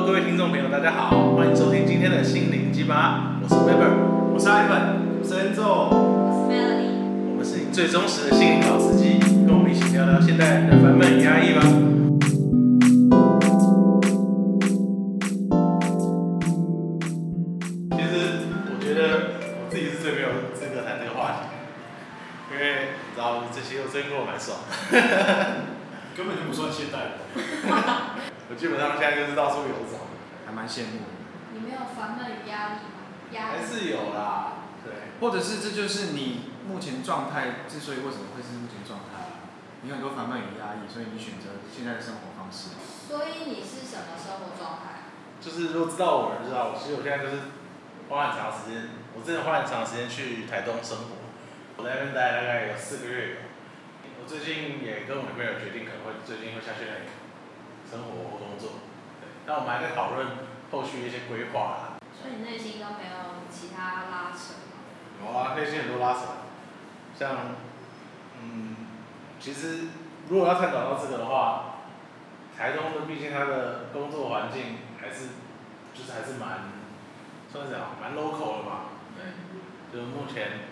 Hello，各位听众朋友，大家好，欢迎收听今天的心灵鸡巴，我是 Weber，我是 Ivan，我是 Enzo。我是 Melody，我们是你最忠实的心灵老司机，跟我们一起聊聊现代人的烦闷与压抑吧。其实我觉得我自己是最没有资格谈这个话题，因为你知道这些我最近过得蛮爽，根本就不算现代人。我基本上现在就是到处游走，还蛮羡慕的。你没有烦闷与压力吗？压力还是有啦，对。或者是这就是你目前状态之所以为什么会是目前状态，你很多烦闷与压抑，所以你选择现在的生活方式。所以你是什么生活状态？就是如果知道我的人知道，其实我现在就是花很长时间，我真的花很长时间去台东生活，我在那边待了大概有四个月有。我最近也跟我女朋友决定，可能会最近会下去那里生活或工作。对，但我们还在讨论后续一些规划啦。所以你内心都没有其他拉扯吗？有啊，内心很多拉扯，像，嗯，其实如果要探讨到这个的话，台东的毕竟它的工作环境还是，就是还是蛮，算是讲蛮 local 的嘛，对，就是目前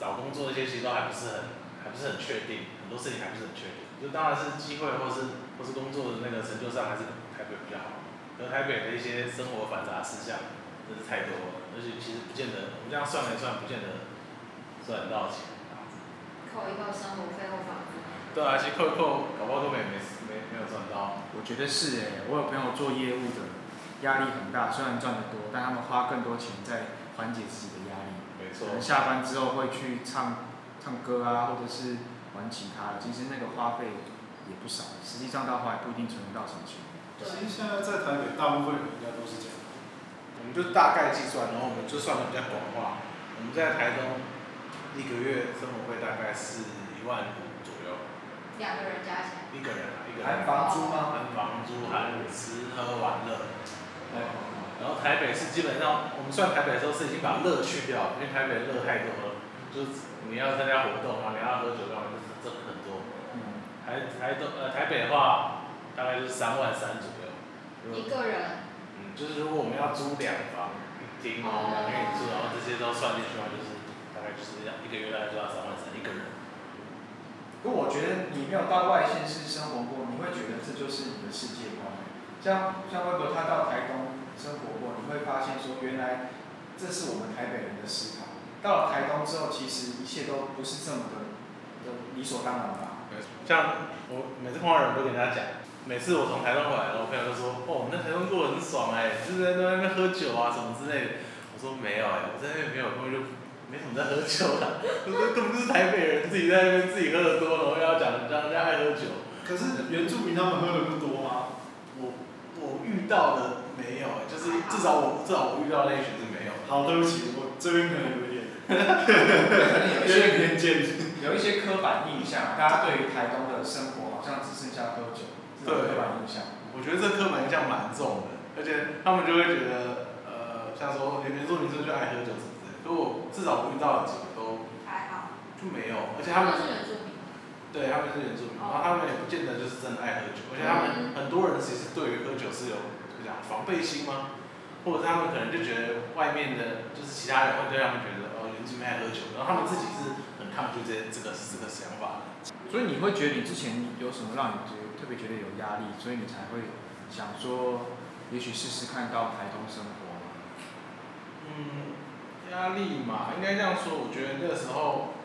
找工作一些其实都还不是很，还不是很确定，很多事情还不是很确定，就当然是机会或是或是工作的那个成就上还是台北比较好，可是台北的一些生活繁杂事项。真是太多了，而且其实不见得，我们这样算来算，不见得赚得到钱。扣一扣生活费或房租。对啊，其实扣一扣，搞不好都没没没没有赚到。我觉得是哎，我有朋友做业务的，压力很大，虽然赚得多，但他们花更多钱在缓解自己的压力。没错。可能下班之后会去唱唱歌啊，或者是玩其他的，其实那个花费也不少，实际上到后来不一定存得到什么钱。其实现在在台北，大部分人应该都是这样。我们就大概计算，然后我们就算的比较广化。我们在台东一个月生活费大概是一万五左右。两个人加起来。一个人啊，一个人。含房租吗？含房租，含吃喝玩乐。对。然后台北是基本上，我们算台北的时候是已经把乐去掉，因为台北乐太多了，就是你要参加活动啊，你要喝酒干。台台东呃台北的话，大概就是三万三左右。一个人。嗯就是如果我们要租两房一厅，然后两个人住，然后这些都算进去的话，就是大概就是要一个月大概就要三万三一个人。不过我觉得你没有到外县市生活过，你会觉得这就是你的世界观。像像微博他到台东生活过，你会发现说原来这是我们台北人的思考。到了台东之后，其实一切都不是这么的的理所当然吧。像我每次碰到人都跟他讲。每次我从台东回来，我朋友都说：“哦，我们在台东过得很爽哎，就是在那边喝酒啊什么之类的。”我说：“没有哎，我在那边没有，根本就没什么在喝酒的。我说根本就是台北人自己在那边自己喝的多，然后又要讲人家人家爱喝酒。可是原住民他们喝的不多吗？我我遇到的没有哎，就是至少我至少我遇到那一群是没有。好，对不起，我这边可能有一点，有点偏见，有一些刻板印象，大家对于台东的生活好像只剩下喝酒。对，刻板印象，我觉得这刻板印象蛮重的，而且他们就会觉得，呃，像说原住民是就爱喝酒什么的，可我至少我遇到的几个都还好，就没有，而且他们是原住民，对，他们是原住民，然后他们也不见得就是真的爱喝酒，而且他们很多人其实对于喝酒是有怎么讲防备心吗？或者他们可能就觉得外面的，就是其他人会对他们觉得，哦，原住民爱喝酒，然后他们自己是很抗拒这这个这个想法的。所以你会觉得你之前有什么让你觉得特别觉得有压力，所以你才会想说，也许试试看到台东生活吗？嗯，压力嘛，应该这样说。我觉得那个时候，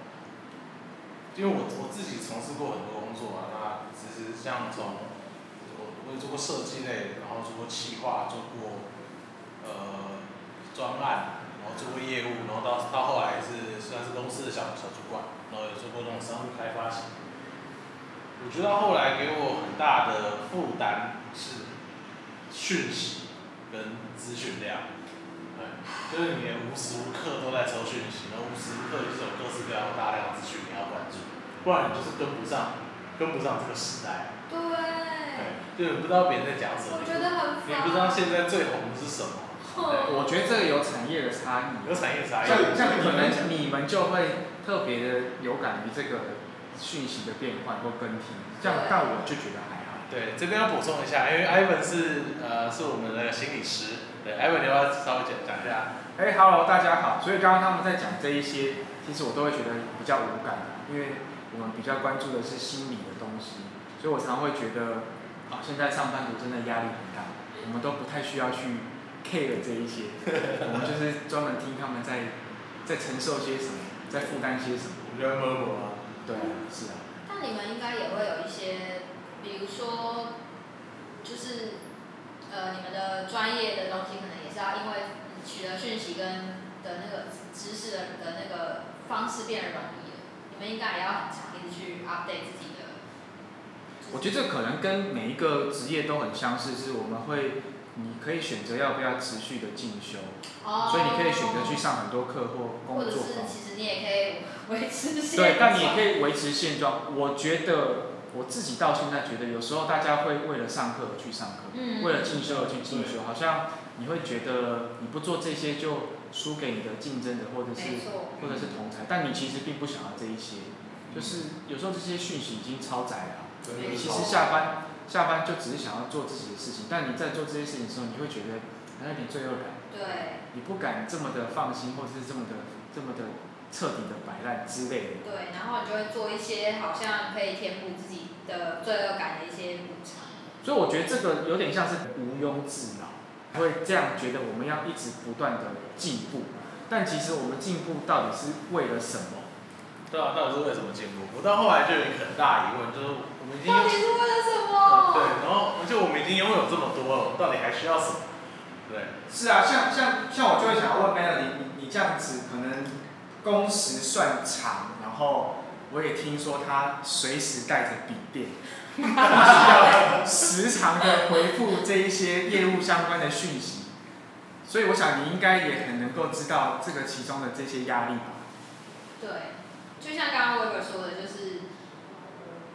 因为我我自己从事过很多工作啊，那其实像从我我也做过设计类，然后做过企划，做过呃专案，然后做过业务，然后到到后来是算是公司的小小主管，然后也做过那种商务开发型。我觉得后来给我很大的负担是讯息跟资讯量，对，就是你无时无刻都在收讯息，然后无时无刻就是有各式各样大量资讯你要关注，不然你就是跟不上，跟不上这个时代。对。对，就你不知道别人在讲什么。我觉得很你不知道现在最红的是什么。我觉得这个有产业的差异。有产业差异。像像可能你们就会特别的有感于这个。讯息的变换或更替，这样但我就觉得还好。对，这边要补充一下，因为 Ivan 是呃是我们的心理师，对，Ivan 你要要稍微讲讲一下？哎，Hello，大家好。所以刚刚他们在讲这一些，其实我都会觉得比较无感，因为我们比较关注的是心理的东西，所以我常会觉得，啊，现在上班族真的压力很大，我们都不太需要去 care 这一些，我们就是专门听他们在在承受些什么，在负担些什么。我觉得摸摸啊，对啊，是啊。但你们应该也会有一些，比如说，就是呃，你们的专业的东西可能也是要因为你取得讯息跟的那个知识的的那个方式变得容易了，你们应该也要很强一直去 update 自己的。我觉得这可能跟每一个职业都很相似，是我们会，你可以选择要不要持续的进修，哦所以你可以选择去上很多课或工或者作坊。是其实你也可以维持现对，但你也可以维持现状。我觉得我自己到现在觉得，有时候大家会为了上课而去上课，嗯为了进修而去进修，好像你会觉得你不做这些就输给你的竞争者或者是，或者是同才，但你其实并不想要这一些，就是有时候这些讯息已经超载了。你其实下班下班就只是想要做自己的事情，但你在做这些事情的时候，你会觉得好像有点罪恶感，对你不敢这么的放心，或者是这么的这么的彻底的摆烂之类的。对，然后你就会做一些好像可以填补自己的罪恶感的一些补偿。所以我觉得这个有点像是毋庸置恼，会这样觉得我们要一直不断的进步，但其实我们进步到底是为了什么？对啊，到底是为什么进步？我到后来就有一个很大疑问，就是我们已经到底是为了什么？对，然后而且我们已经拥有这么多了，我到底还需要什么？对，是啊，像像像我就会想要问 Melody，你你这样子可能工时算长，然后我也听说他随时带着笔电，需要时常的回复这一些业务相关的讯息，所以我想你应该也很能够知道这个其中的这些压力吧。对，就像刚刚 Weber 说的，就是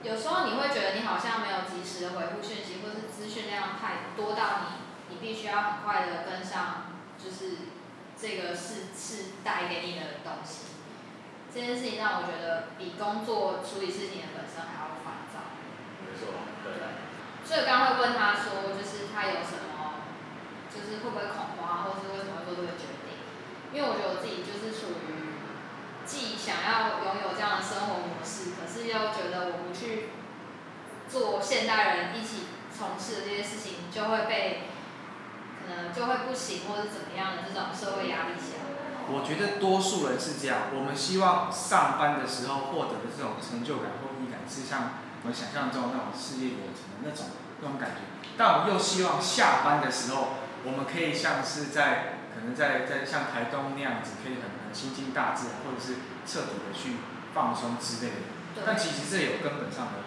有时候你会觉得你好像没有及时的回复讯息，或是资讯量太多到你，你必须要很快的跟上，就是这个是是带给你的东西。这件事情让我觉得比工作处理事情的本身还要烦躁。没错，对，所以我刚刚会问他说，就是他有什么，就是会不会恐慌，或是为什么会做这个决定？因为我觉得我自己就是属于既想要拥有这样的生活模式，可是又觉得我不去做现代人一起从事的这些事情，就会被可能就会不行，或者怎么样的这种社会压力下。我觉得多数人是这样，我们希望上班的时候获得的这种成就感或意义感，是像我们想象中那种事业有成的那种那种感觉，但我们又希望下班的时候，我们可以像是在可能在在像台东那样子，可以很很亲近大自然，或者是彻底的去放松之类的。但其实这有根本上的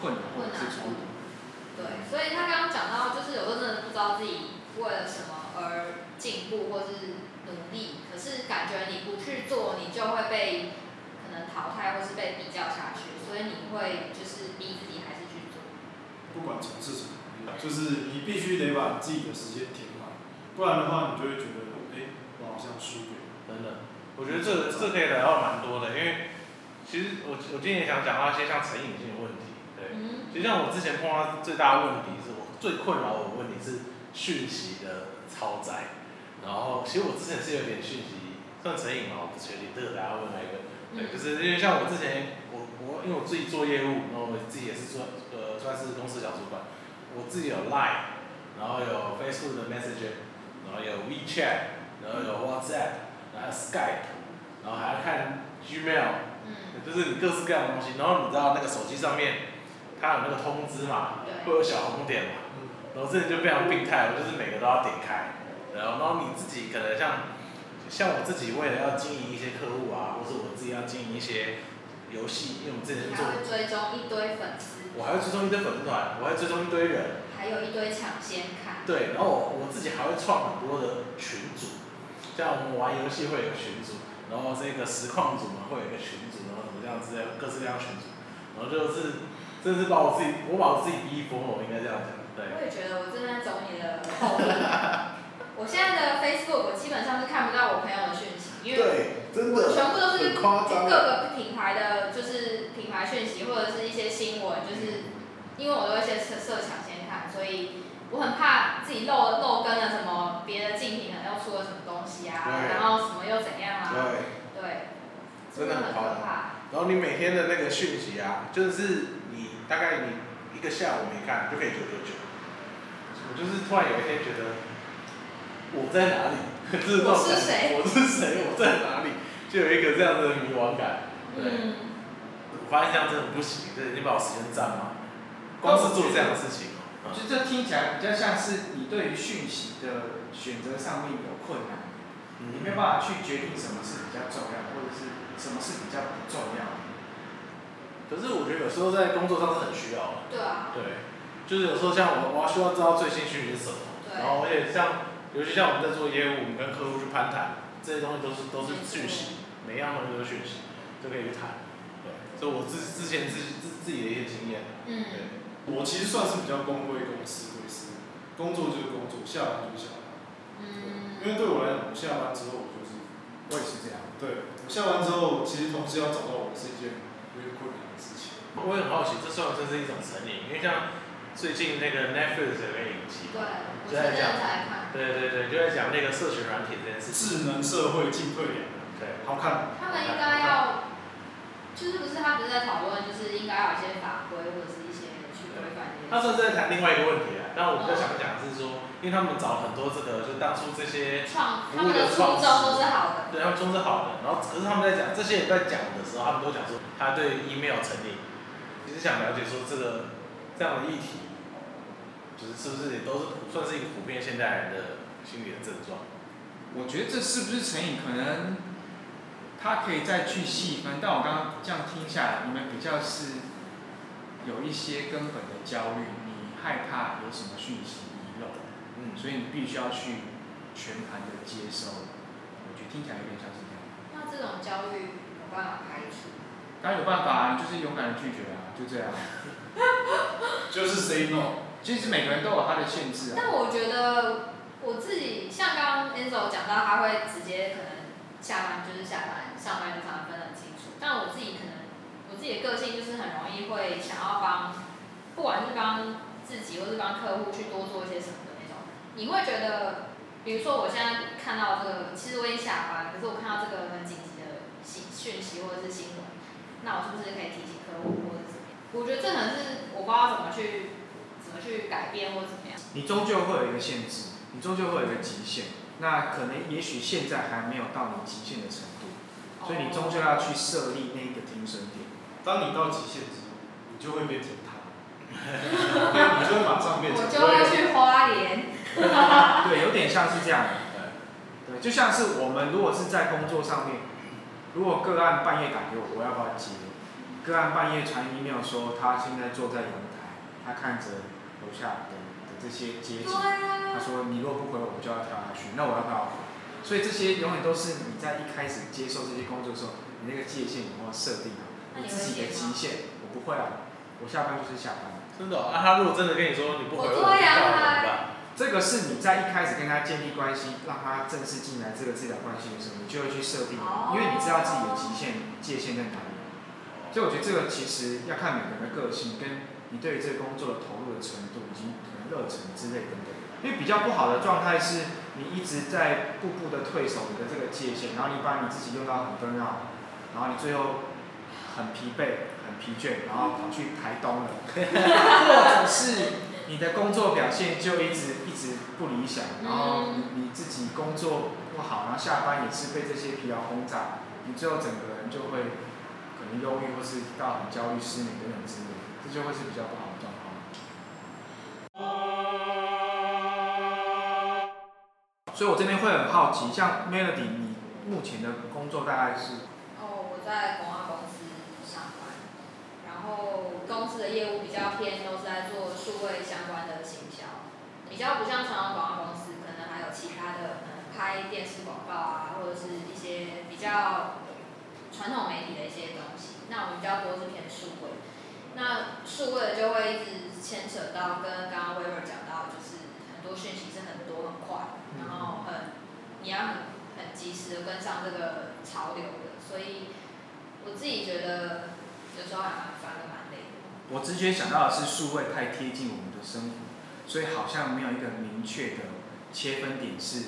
困难或者是冲突。对，所以他刚刚讲到，就是有时候真的不知道自己为了什么而进步或是努力，可是感觉你不去做，你就会被可能淘汰或是被比较下去，所以你会就是逼自己还是去做。不管从事什么，就是你必须得把自己的时间填满，不然的话，你就会觉得，哎、我好像输给了。真的，我觉得这个这可以聊到蛮多的，因为其实我我今天也想讲到一些像成瘾性的问题，对，嗯，其实像我之前碰到最大的问题是我最困扰我的问题是讯息的超载，然后其实我之前是有点讯息算成瘾嘛？我不确定，这个大家问那个，对，就是因为像我之前我我因为我自己做业务，然后我自己也是做呃算是公司小主管，我自己有 Line，然后有 Facebook 的后有 WeChat，然后有 WhatsApp，然后有 Skype，然后还要看 Gmail。嗯，就是你各式各样的东西，然后你知道那个手机上面，它有那个通知嘛，对会有小红点嘛，然后这里就非常病态，我就是每个都要点开，然后然后你自己可能像像我自己为了要经营一些客户啊，或者我自己要经营一些游戏，因为我们之前是做，还会追踪一堆粉丝，我还会追踪一堆粉丝团，我还会追踪一堆人，还有一堆抢先看。对，然后我我自己还会创很多的群组，像我们玩游戏会有个群组，然后这个实况组嘛会有一个群组，然后怎么这样子，各式各样群组，然后就是真是把我自己，我把我自己逼疯了，我应该这样讲，对。我也觉得我正在走你的后路。我现在的 Facebook 我基本上是看不到我朋友的讯息，因为对，真我的全部都是各个品牌的，就是品牌讯息或者是一些新闻，就是因为我都会先设设抢先看，所以我很怕自己漏漏跟了什么别的竞品可能又出了什么东西啊，然后什么又怎样啊，对，对，真的很怕。然后你每天的那个讯息啊，就是你大概你一个下午没看就可以九九九。我就是突然有一天觉得我在哪里，我是谁我是谁？我在哪里？就有一个这样的迷惘感。对，嗯，我发现这样真的不行，这已经把我时间占了。光是做这样的事情哦，就这听起来比较像是你对于讯息的选择上面有困难，你没有办法去决定什么是比较重要，或者是什么是比较不重要的。可是我觉得有时候在工作上是很需要的。对啊，对，就是有时候像我，我要需要知道最新讯息是什么，对然后而且像，尤其像我们在做业务，我们跟客户去攀谈，这些东西都是都是讯息，每一样东西都是讯息，就可以去谈。对，所以我之之前自己自自己的一些经验，嗯，对，我其实算是比较公归公，私归私，工作就是工作，下班就是下班。嗯，因为对我来讲，我下班之后我就是，我也是这样。对我下班之后，其实同事要找到我是一件有点困难的事情。我也很好奇，这算不算是一种成瘾？因为像最近那个 Netflix 有个影集对，嘛，我前阵子才看，对对对，就在讲那个社群软体这件事情。智能社会进退两难，对，好看。他们应该要，就是不是他不是在讨论，就是应该有一些法规或者。他甚至在谈另外一个问题啊，但我比较想讲的是说，因为他们找很多这个，就当初这些创服务的他们的初创衷都是好的，对，他们中是好的，然后可是他们在讲这些人在讲的时候，他们都讲说他对 email 成瘾，其实想了解说这个这样的议题，就是是不是也都是算是一个普遍现代人的心理的症状？我觉得这是不是成瘾，可能他可以再去细分。但我刚刚这样听下来，你们比较是有一些根本的焦虑，你害怕有什么讯息遗漏，嗯，所以你必须要去全盘的接收。我觉得听起来有点像是这样。那这种焦虑有办法排除？当然有办法啊，你就是勇敢的拒绝啊，就这样。就是 say no。其实每个人都有他的限制啊。但我觉得我自己像刚刚 Enzo 讲到，他会直接可能下班就是下班，上班就上班分得很清楚。但我自己可能我自己的个性就是很容易会想要帮，不管是帮自己或是帮客户去多做一些什么的那种。你会觉得，比如说我现在看到这个，其实我已经下班，可是我看到这个很紧急的信讯息或者是新闻，那我是不是可以提醒客户或者怎么样？我觉得这可能是我不知道怎么去怎么去改变或怎么样。你终究会有一个限制，你终究会有一个极限。那可能也许现在还没有到你极限的程度，所以你终究要去设立那个停损。当你到极限之后，你就会变成他，你就会马上变成我就会去花莲。对，有点像是这样。对，就像是我们如果是在工作上面，如果个案半夜打给我，我要不要接？个案半夜传 email 说他现在坐在阳台，他看着楼下的的这些街景，他啊。说你若不回我，我就要跳下去，那我要不要回？所以这些永远都是你在一开始接受这些工作的时候，你那个界限有没有设定好？那你自己的极限，我不会啊，我下班就是下班。真的哦、啊，他如果真的跟你说你不回我，我对啊就跳了怎么办？这个是你在一开始跟他建立关系，让他正式进来这个治疗关系的时候，你就会去设定，哦因为你知道自己的极限界限在哪里。所以我觉得这个其实要看每个人的个性，跟你对于这个工作的投入的程度，以及可能热忱之类等等。因为比较不好的状态是你一直在步步的退守你的这个界限，然后你把你自己用到很分绕，然后你最后很疲惫、很疲倦，然后跑去台东了，或者是你的工作表现就一直一直不理想，然后你你自己工作不好，然后下班也是被这些疲劳轰炸，你最后整个人就会可能忧郁，或是到很焦虑、失眠等等之类的，这就会是比较不好的状况。所以我这边会很好奇，像 Melody，你目前的工作大概是？哦，我在广告公司上班，然后公司的业务比较偏都是在做数位相关的行销，比较不像传统广告公司，可能还有其他的，拍电视广告啊，或者是一些比较传统媒体的一些东西。那我们比较多是偏数位，那数位的就会一直牵扯到跟刚刚 Weber 讲到，就是很多讯息是很多很快，然后很你要很很及时的跟上这个潮流的，所以我自己觉得有时候还蛮烦的，蛮累的。我直觉想到的是数位太贴近我们的生活，所以好像没有一个明确的切分点是，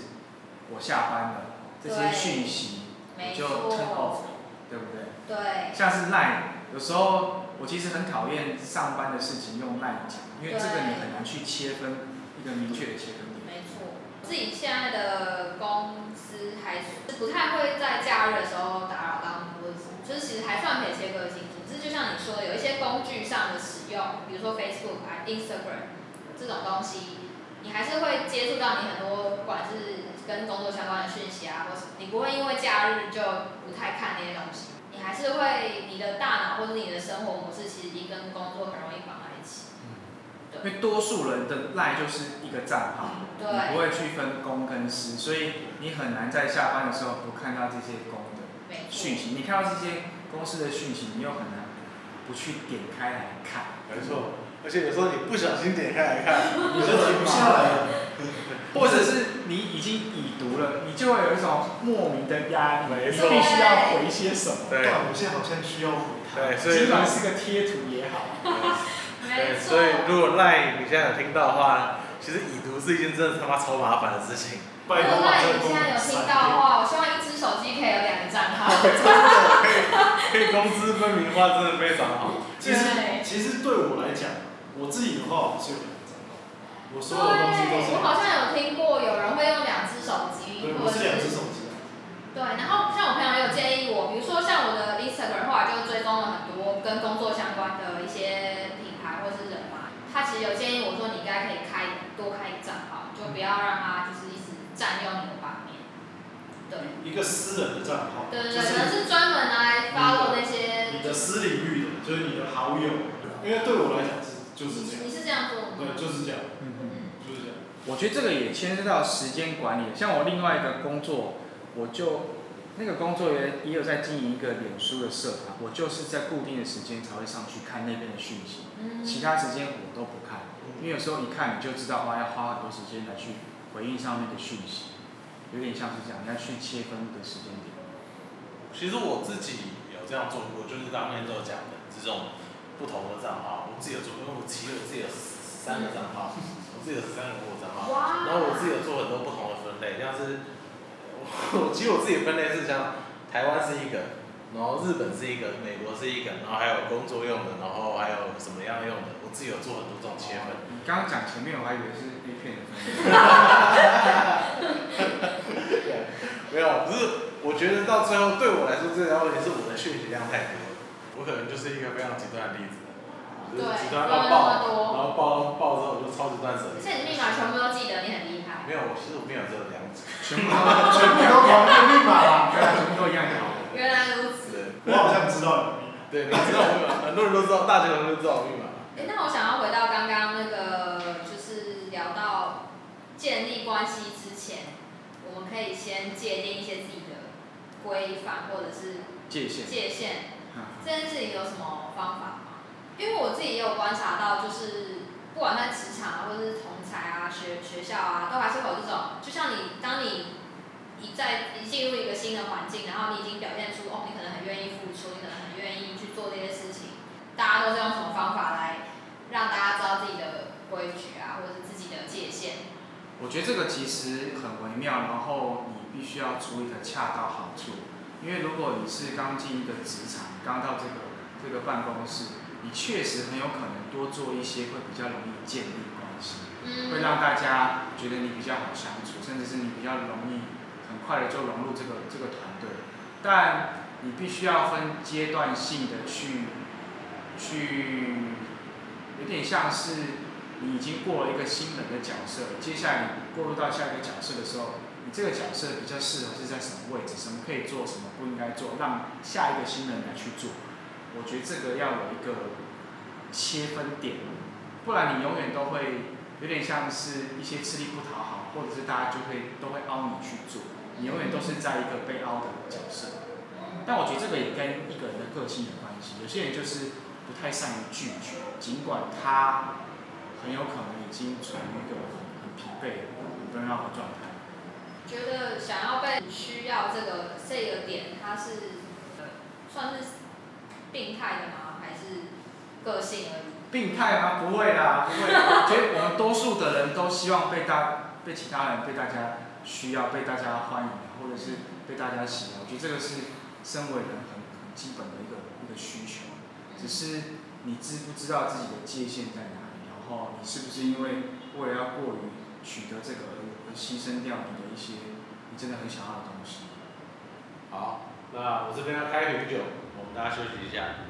我下班了，这些讯息我就 turn off，对不对？对，像是 Line，有时候我其实很讨厌上班的事情用 Line 讲，因为这个你很难去切分一个明确的切分点。没错。自己现在的公司还是不太会在假日的时候打扰到你，或者是就是其实还算可以切割清是就像你说的，有一些工具上的使用，比如说 Facebook 啊、Instagram 这种东西，你还是会接触到你很多不管是跟工作相关的讯息啊，或是你不会因为假日就不太看那些东西，你还是会你的大脑或者你的生活模式其实已经跟工作很容易绑在一起。因为多数人的 Line 就是一个账号，你不，会去分公跟私，所以你很难在下班的时候不看到这些公的。讯息。你看到这些公司的讯息，你又很难不去点开来看。没错，而且有时候你不小心点开来看，你就停不下来了。或者是你已经已读了，你就会有一种莫名的压力，你必须要回些什么。对我现在好像需要回他。对，所以尽管是个贴图也好，对，没错。所以如果赖你现在有听到的话，其实已读是一件真的他妈超麻烦的事情。如果赖你现在有听。到的话，我希望一只手机可以有两个账号。可以公私分明化，真的非常好。其实其实对我来讲，我自己的话我是有两个，我所有的东西都是，我好像有听过有人会用两只手机，对，我是两只手机啊。对，然后像我朋友也有建议我，比如说像我的 Instagram 后来就追踪了很多跟工作相关的一些品牌或是人嘛，他其实有建议我说你应该可以开多开一个账号，就不要让他就是一直占用你的版面。对，一个私人的账号，对对对，可能就是是专门拿来私领域的，就是你的好友。因为对我来讲是就是这样，你是这样做吗对，就是这样，嗯嗯，就是这样。我觉得这个也牵涉到时间管理。像我另外一个工作，我就那个工作也也有在经营一个脸书的社团，我就是在固定的时间才会上去看那边的讯息，嗯其他时间我都不看，因为有时候一看你就知道哇，要花很多时间来去回应上面的讯息，有点像是这样，你要去切分的时间点。其实我自己有这样做过，就是刚刚都讲的这种不同的账号，我自己有做，因为我其实 我自己有三个账号，我自己有三个工作账号，然后我自己有做很多不同的分类，像是 我其实我自己分类是像台湾是一个，然后日本是一个，美国是一个，然后还有工作用的，然后还有什么样用的，我自己有做很多这种切分。你刚刚讲前面我还以为是 A 片的分类。没有，不是，我觉得到最后对我来说最大的问题是我的讯息量太多了，我可能就是一个非常极端的例子，就是极端到爆，然后爆爆之后我就超级断舍离。而且你密码全部都记得，你很厉害。没有，我其实我没有这个样子。全部都全部都同一个密码啦。对啊，全部都一样就好了。原来如此。对，我好像知道了。对，你知道我密码，很多人都知道，大家都知道我密码。哎，那我想要回到刚刚那个，就是聊到建立关系之前，我们可以先界定一些自己的规范或者是界限。界限。啊这件事情有什么方法吗？因为我自己也有观察到，就是不管在职场啊，或者是同才啊、学学校啊，都还是有这种，就像你当你一在一进入一个新的环境，然后你已经表现出哦，你可能很愿意付出，你可能很愿意去做这些事情，大家都是用什么方法来让大家知道自己的规矩啊，或者是自己的界限？我觉得这个其实很微妙，然后你必须要处理的恰到好处。因为如果你是刚进一个职场，刚到这个这个办公室，你确实很有可能多做一些会比较容易建立关系，嗯会让大家觉得你比较好相处，甚至是你比较容易很快的就融入这个这个团队。但你必须要分阶段性的去去，有点像是你已经过了一个新人的角色，接下来你过渡到下一个角色的时候，你这个角色比较适合是在什么位置，什么可以做，什么不应该做，让下一个新人来去做。我觉得这个要有一个切分点，不然你永远都会有点像是一些吃力不讨好，或者是大家就会都会凹你去做，你永远都是在一个被凹的角色。但我觉得这个也跟一个人的个性有关系，有些人就是不太善于拒绝，尽管他很有可能已经处于一个很疲惫、很 b u r 的状态。觉得想要被需要这个这个点，它是呃算是病态的吗？还是个性而已。病态吗？不会啦，不会。我 觉得我们多数的人都希望被大、被其他人、被大家需要、被大家欢迎，或者是被大家喜欢。我觉得这个是身为人很很基本的一个一个需求。只是你知不知道自己的界限在哪里，然后你是不是因为为了要过于取得这个而而牺牲掉你的一些你真的很想要的东西。好，那我这边要开瓶酒，我们大家休息一下。